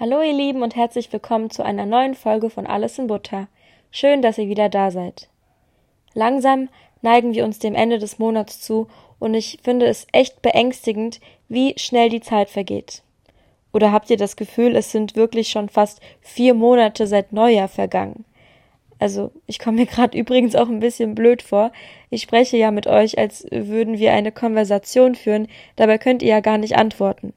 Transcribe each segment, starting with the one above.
Hallo ihr Lieben und herzlich willkommen zu einer neuen Folge von Alles in Butter. Schön, dass ihr wieder da seid. Langsam neigen wir uns dem Ende des Monats zu und ich finde es echt beängstigend, wie schnell die Zeit vergeht. Oder habt ihr das Gefühl, es sind wirklich schon fast vier Monate seit Neujahr vergangen? Also, ich komme mir gerade übrigens auch ein bisschen blöd vor. Ich spreche ja mit euch, als würden wir eine Konversation führen, dabei könnt ihr ja gar nicht antworten.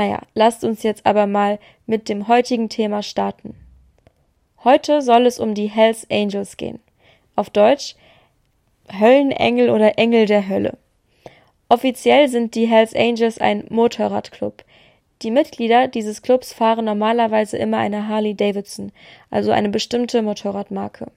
Naja, lasst uns jetzt aber mal mit dem heutigen Thema starten. Heute soll es um die Hells Angels gehen. Auf Deutsch Höllenengel oder Engel der Hölle. Offiziell sind die Hells Angels ein Motorradclub. Die Mitglieder dieses Clubs fahren normalerweise immer eine Harley Davidson, also eine bestimmte Motorradmarke.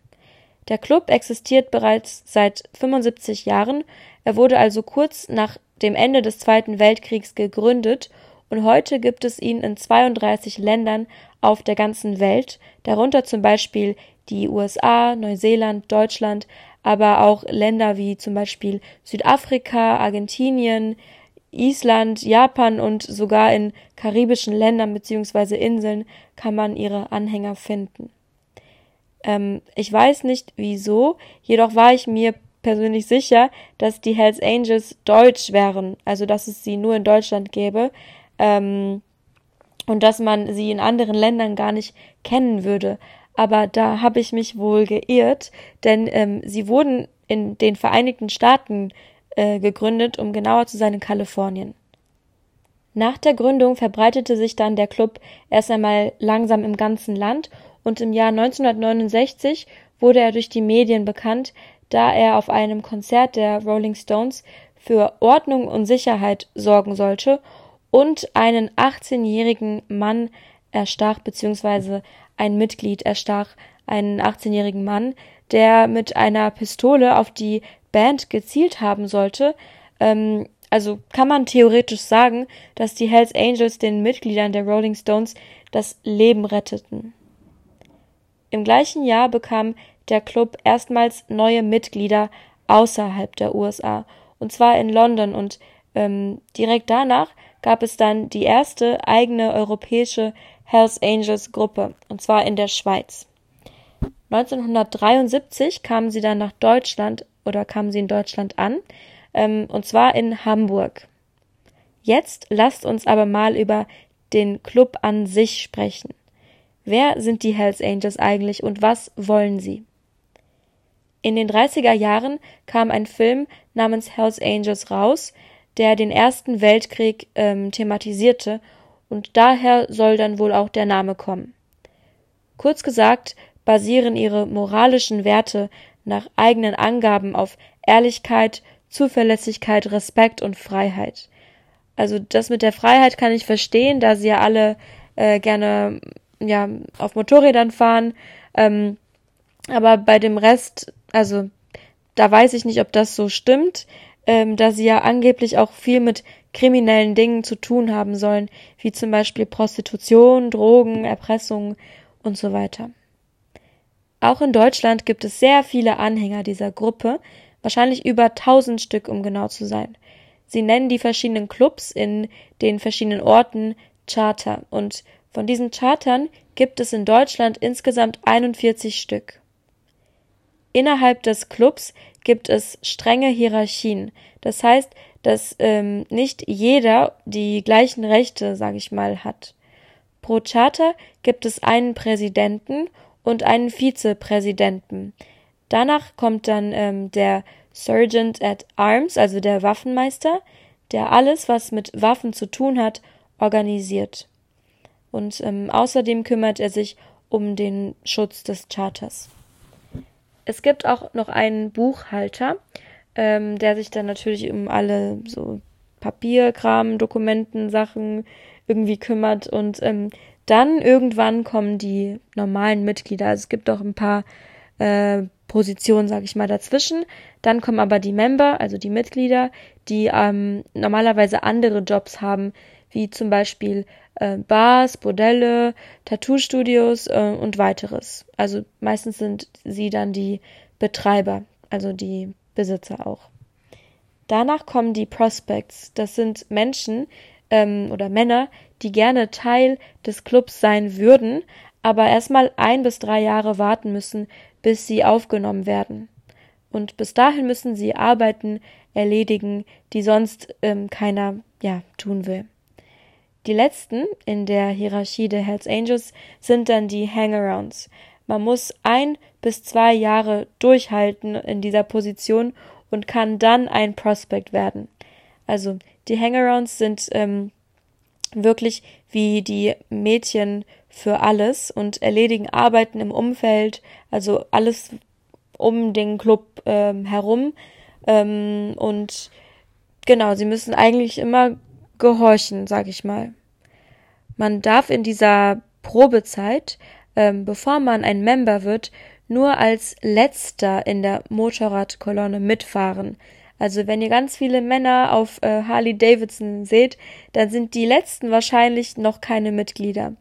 Der Club existiert bereits seit 75 Jahren, er wurde also kurz nach dem Ende des Zweiten Weltkriegs gegründet und heute gibt es ihn in 32 Ländern auf der ganzen Welt, darunter zum Beispiel die USA, Neuseeland, Deutschland, aber auch Länder wie zum Beispiel Südafrika, Argentinien, Island, Japan und sogar in karibischen Ländern bzw. Inseln kann man ihre Anhänger finden. Ähm, ich weiß nicht wieso, jedoch war ich mir persönlich sicher, dass die Hells Angels deutsch wären, also dass es sie nur in Deutschland gäbe, ähm, und dass man sie in anderen Ländern gar nicht kennen würde. Aber da habe ich mich wohl geirrt, denn ähm, sie wurden in den Vereinigten Staaten äh, gegründet, um genauer zu sein in Kalifornien. Nach der Gründung verbreitete sich dann der Club erst einmal langsam im ganzen Land und im Jahr 1969 wurde er durch die Medien bekannt, da er auf einem Konzert der Rolling Stones für Ordnung und Sicherheit sorgen sollte und einen 18-jährigen Mann erstach, beziehungsweise ein Mitglied erstach einen 18-jährigen Mann, der mit einer Pistole auf die Band gezielt haben sollte. Ähm, also kann man theoretisch sagen, dass die Hells Angels den Mitgliedern der Rolling Stones das Leben retteten. Im gleichen Jahr bekam der Club erstmals neue Mitglieder außerhalb der USA, und zwar in London, und ähm, direkt danach gab es dann die erste eigene europäische Hells Angels Gruppe, und zwar in der Schweiz. 1973 kamen sie dann nach Deutschland oder kamen sie in Deutschland an, ähm, und zwar in Hamburg. Jetzt lasst uns aber mal über den Club an sich sprechen. Wer sind die Hells Angels eigentlich und was wollen sie? In den 30er Jahren kam ein Film namens Hells Angels raus, der den Ersten Weltkrieg ähm, thematisierte, und daher soll dann wohl auch der Name kommen. Kurz gesagt basieren ihre moralischen Werte nach eigenen Angaben auf Ehrlichkeit, Zuverlässigkeit, Respekt und Freiheit. Also das mit der Freiheit kann ich verstehen, da sie ja alle äh, gerne ja auf Motorrädern fahren. Ähm, aber bei dem Rest, also da weiß ich nicht, ob das so stimmt ähm, da sie ja angeblich auch viel mit kriminellen Dingen zu tun haben sollen, wie zum Beispiel Prostitution, Drogen, Erpressung und so weiter. Auch in Deutschland gibt es sehr viele Anhänger dieser Gruppe, wahrscheinlich über tausend Stück, um genau zu sein. Sie nennen die verschiedenen Clubs in den verschiedenen Orten Charter und von diesen Chartern gibt es in Deutschland insgesamt 41 Stück. Innerhalb des Clubs gibt es strenge Hierarchien. Das heißt, dass ähm, nicht jeder die gleichen Rechte, sage ich mal, hat. Pro Charter gibt es einen Präsidenten und einen Vizepräsidenten. Danach kommt dann ähm, der Sergeant at Arms, also der Waffenmeister, der alles, was mit Waffen zu tun hat, organisiert. Und ähm, außerdem kümmert er sich um den Schutz des Charters. Es gibt auch noch einen Buchhalter, ähm, der sich dann natürlich um alle so Papierkram, Dokumenten, Sachen irgendwie kümmert und ähm, dann irgendwann kommen die normalen Mitglieder. Also es gibt auch ein paar äh, Positionen, sage ich mal, dazwischen. Dann kommen aber die Member, also die Mitglieder, die ähm, normalerweise andere Jobs haben, wie zum Beispiel äh, Bars, Bordelle, Tattoo-Studios äh, und weiteres. Also meistens sind sie dann die Betreiber, also die Besitzer auch. Danach kommen die Prospects. Das sind Menschen, ähm, oder Männer, die gerne Teil des Clubs sein würden, aber erstmal ein bis drei Jahre warten müssen, bis sie aufgenommen werden. Und bis dahin müssen sie Arbeiten erledigen, die sonst ähm, keiner ja tun will. Die letzten in der Hierarchie der Hells Angels sind dann die Hangarounds. Man muss ein bis zwei Jahre durchhalten in dieser Position und kann dann ein Prospect werden. Also die Hangarounds sind ähm, wirklich wie die Mädchen für alles und erledigen Arbeiten im Umfeld, also alles um den Club ähm, herum. Ähm, und genau, sie müssen eigentlich immer gehorchen, sag ich mal. Man darf in dieser Probezeit, ähm, bevor man ein Member wird, nur als letzter in der Motorradkolonne mitfahren. Also wenn ihr ganz viele Männer auf äh, Harley Davidson seht, dann sind die letzten wahrscheinlich noch keine Mitglieder.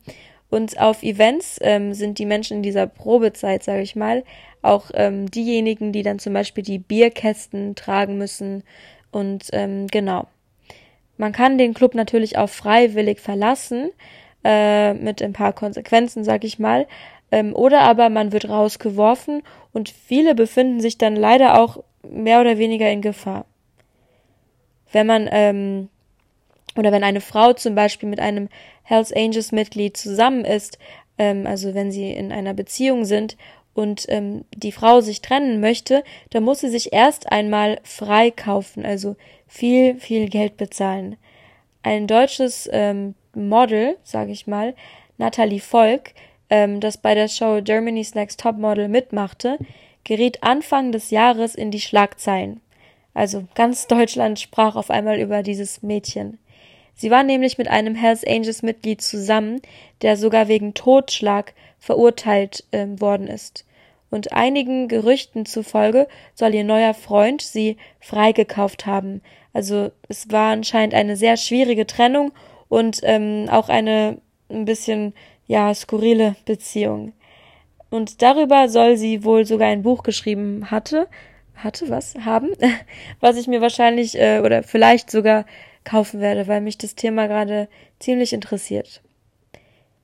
Und auf Events ähm, sind die Menschen in dieser Probezeit, sage ich mal, auch ähm, diejenigen, die dann zum Beispiel die Bierkästen tragen müssen. Und ähm, genau. Man kann den Club natürlich auch freiwillig verlassen, äh, mit ein paar Konsequenzen, sag ich mal. Ähm, oder aber man wird rausgeworfen und viele befinden sich dann leider auch mehr oder weniger in Gefahr. Wenn man ähm, oder wenn eine Frau zum Beispiel mit einem Hells Angels Mitglied zusammen ist, ähm, also wenn sie in einer Beziehung sind und ähm, die Frau sich trennen möchte, dann muss sie sich erst einmal freikaufen, also viel, viel Geld bezahlen. Ein deutsches ähm, Model, sage ich mal, Natalie Volk, ähm, das bei der Show Germany's Next Top Model mitmachte, geriet Anfang des Jahres in die Schlagzeilen. Also ganz Deutschland sprach auf einmal über dieses Mädchen. Sie war nämlich mit einem Hells Angels Mitglied zusammen, der sogar wegen Totschlag verurteilt äh, worden ist. Und einigen Gerüchten zufolge soll ihr neuer Freund sie freigekauft haben. Also es war anscheinend eine sehr schwierige Trennung und ähm, auch eine ein bisschen ja skurrile Beziehung. Und darüber soll sie wohl sogar ein Buch geschrieben hatte, hatte was haben, was ich mir wahrscheinlich äh, oder vielleicht sogar kaufen werde, weil mich das Thema gerade ziemlich interessiert.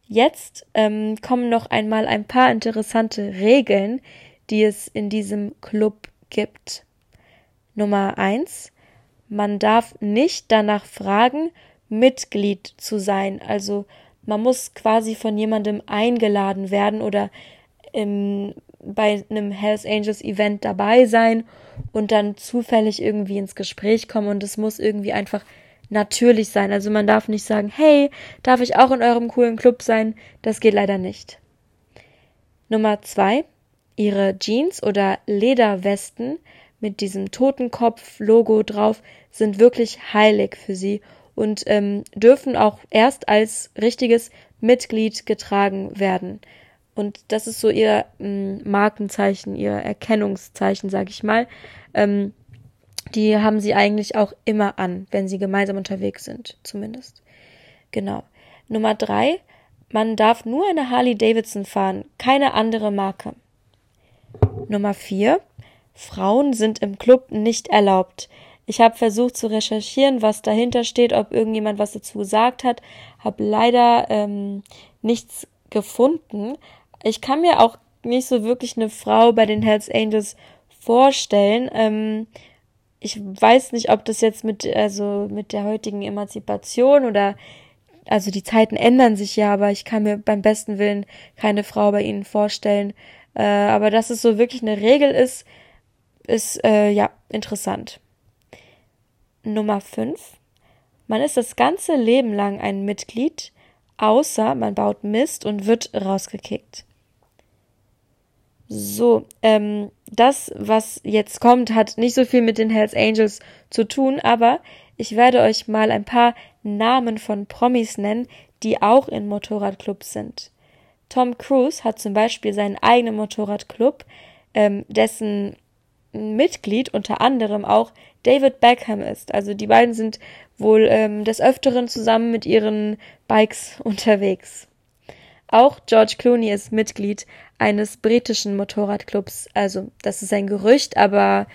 Jetzt ähm, kommen noch einmal ein paar interessante Regeln, die es in diesem Club gibt. Nummer eins: Man darf nicht danach fragen, Mitglied zu sein. Also man muss quasi von jemandem eingeladen werden oder im, bei einem Hells Angels Event dabei sein und dann zufällig irgendwie ins Gespräch kommen und es muss irgendwie einfach natürlich sein. Also man darf nicht sagen, hey, darf ich auch in eurem coolen Club sein? Das geht leider nicht. Nummer zwei, ihre Jeans oder Lederwesten mit diesem Totenkopf-Logo drauf sind wirklich heilig für sie und ähm, dürfen auch erst als richtiges Mitglied getragen werden. Und das ist so ihr ähm, Markenzeichen, ihr Erkennungszeichen, sag ich mal. Ähm, die haben sie eigentlich auch immer an, wenn sie gemeinsam unterwegs sind, zumindest. Genau. Nummer drei, man darf nur eine Harley Davidson fahren, keine andere Marke. Nummer vier, Frauen sind im Club nicht erlaubt. Ich habe versucht zu recherchieren, was dahinter steht, ob irgendjemand was dazu gesagt hat, habe leider ähm, nichts gefunden. Ich kann mir auch nicht so wirklich eine Frau bei den Hells Angels vorstellen. Ähm, ich weiß nicht, ob das jetzt mit, also mit der heutigen Emanzipation oder, also die Zeiten ändern sich ja, aber ich kann mir beim besten Willen keine Frau bei ihnen vorstellen. Äh, aber dass es so wirklich eine Regel ist, ist, äh, ja, interessant. Nummer 5. Man ist das ganze Leben lang ein Mitglied, außer man baut Mist und wird rausgekickt. So, ähm, das, was jetzt kommt, hat nicht so viel mit den Hells Angels zu tun, aber ich werde euch mal ein paar Namen von Promis nennen, die auch in Motorradclubs sind. Tom Cruise hat zum Beispiel seinen eigenen Motorradclub, ähm, dessen Mitglied unter anderem auch David Beckham ist. Also die beiden sind wohl ähm, des Öfteren zusammen mit ihren Bikes unterwegs. Auch George Clooney ist Mitglied eines britischen Motorradclubs. Also das ist ein Gerücht, aber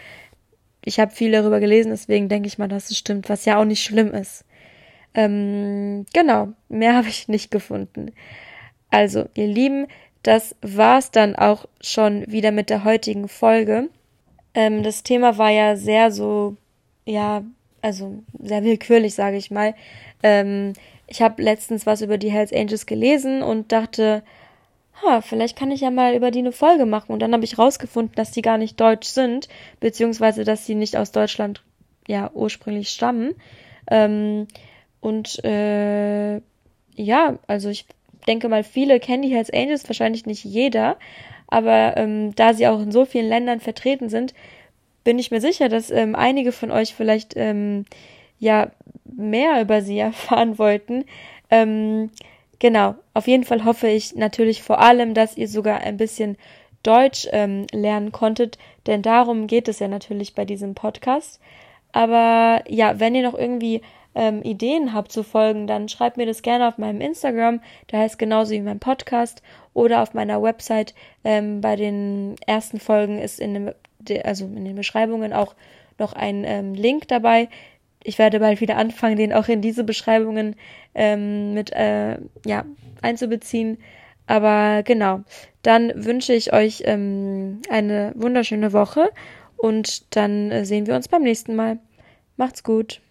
ich habe viel darüber gelesen, deswegen denke ich mal, dass es stimmt, was ja auch nicht schlimm ist. Ähm, genau, mehr habe ich nicht gefunden. Also, ihr Lieben, das war's dann auch schon wieder mit der heutigen Folge. Ähm, das Thema war ja sehr so, ja, also sehr willkürlich, sage ich mal. Ähm, ich habe letztens was über die Hells Angels gelesen und dachte, ha, vielleicht kann ich ja mal über die eine Folge machen. Und dann habe ich rausgefunden, dass die gar nicht deutsch sind, beziehungsweise dass sie nicht aus Deutschland ja ursprünglich stammen. Ähm, und äh, ja, also ich denke mal, viele kennen die Hells Angels, wahrscheinlich nicht jeder, aber ähm, da sie auch in so vielen Ländern vertreten sind, bin ich mir sicher, dass ähm, einige von euch vielleicht ähm, ja mehr über sie erfahren wollten. Ähm, genau, auf jeden Fall hoffe ich natürlich vor allem, dass ihr sogar ein bisschen Deutsch ähm, lernen konntet, denn darum geht es ja natürlich bei diesem Podcast. Aber ja, wenn ihr noch irgendwie ähm, Ideen habt zu Folgen, dann schreibt mir das gerne auf meinem Instagram, der heißt genauso wie mein Podcast, oder auf meiner Website. Ähm, bei den ersten Folgen ist in dem, also in den Beschreibungen auch noch ein ähm, Link dabei. Ich werde bald wieder anfangen, den auch in diese Beschreibungen ähm, mit äh, ja, einzubeziehen. Aber genau, dann wünsche ich euch ähm, eine wunderschöne Woche und dann äh, sehen wir uns beim nächsten Mal. Macht's gut.